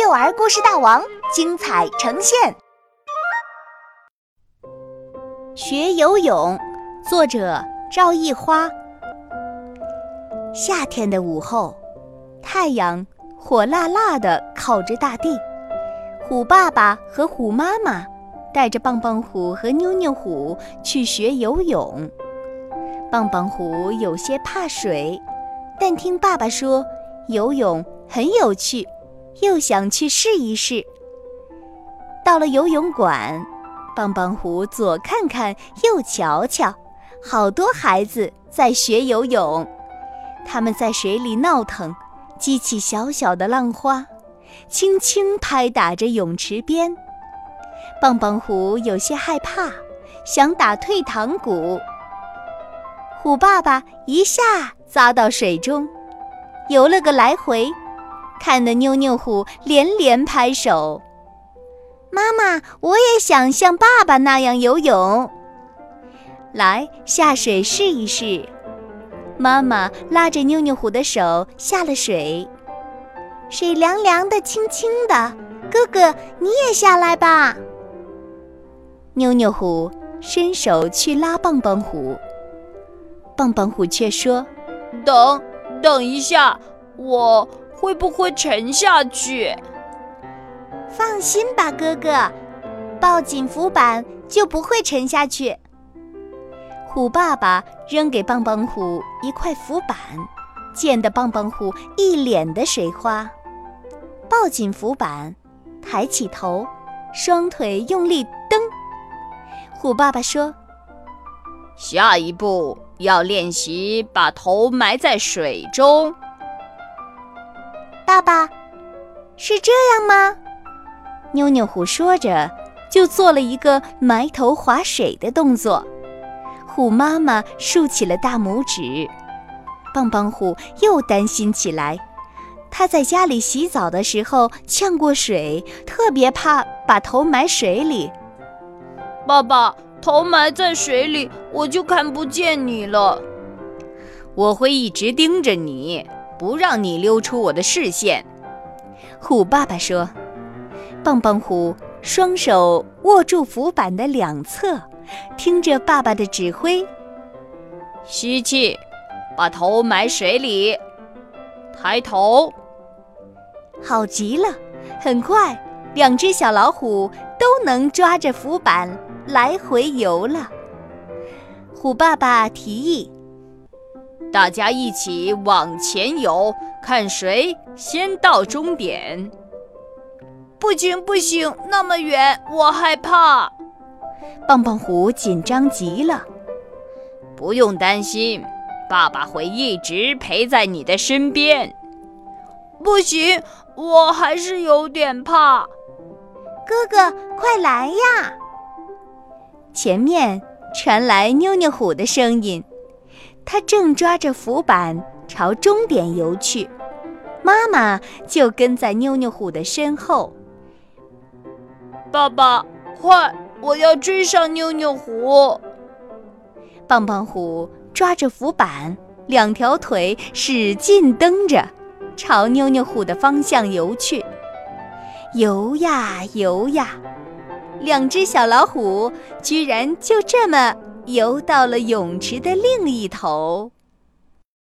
幼儿故事大王精彩呈现。学游泳，作者赵艺花。夏天的午后，太阳火辣辣的烤着大地。虎爸爸和虎妈妈带着棒棒虎和妞妞虎去学游泳。棒棒虎有些怕水，但听爸爸说游泳很有趣。又想去试一试。到了游泳馆，棒棒虎左看看，右瞧瞧，好多孩子在学游泳。他们在水里闹腾，激起小小的浪花，轻轻拍打着泳池边。棒棒虎有些害怕，想打退堂鼓。虎爸爸一下扎到水中，游了个来回。看得妞妞虎连连拍手。妈妈，我也想像爸爸那样游泳。来，下水试一试。妈妈拉着妞妞虎的手下了水，水凉凉的，清清的。哥哥，你也下来吧。妞妞虎伸手去拉棒棒虎，棒棒虎却说：“等，等一下，我。”会不会沉下去？放心吧，哥哥，抱紧浮板就不会沉下去。虎爸爸扔给棒棒虎一块浮板，溅得棒棒虎一脸的水花。抱紧浮板，抬起头，双腿用力蹬。虎爸爸说：“下一步要练习把头埋在水中。”爸爸，是这样吗？妞妞虎说着，就做了一个埋头划水的动作。虎妈妈竖起了大拇指。棒棒虎又担心起来，他在家里洗澡的时候呛过水，特别怕把头埋水里。爸爸，头埋在水里，我就看不见你了。我会一直盯着你。不让你溜出我的视线，虎爸爸说：“棒棒虎双手握住浮板的两侧，听着爸爸的指挥，吸气，把头埋水里，抬头。好极了！很快，两只小老虎都能抓着浮板来回游了。虎爸爸提议。”大家一起往前游，看谁先到终点。不行不行，那么远，我害怕。棒棒虎紧张极了。不用担心，爸爸会一直陪在你的身边。不行，我还是有点怕。哥哥，快来呀！前面传来妞妞虎的声音。他正抓着浮板朝终点游去，妈妈就跟在妞妞虎的身后。爸爸，快！我要追上妞妞虎。棒棒虎抓着浮板，两条腿使劲蹬着，朝妞妞虎的方向游去。游呀游呀，两只小老虎居然就这么。游到了泳池的另一头。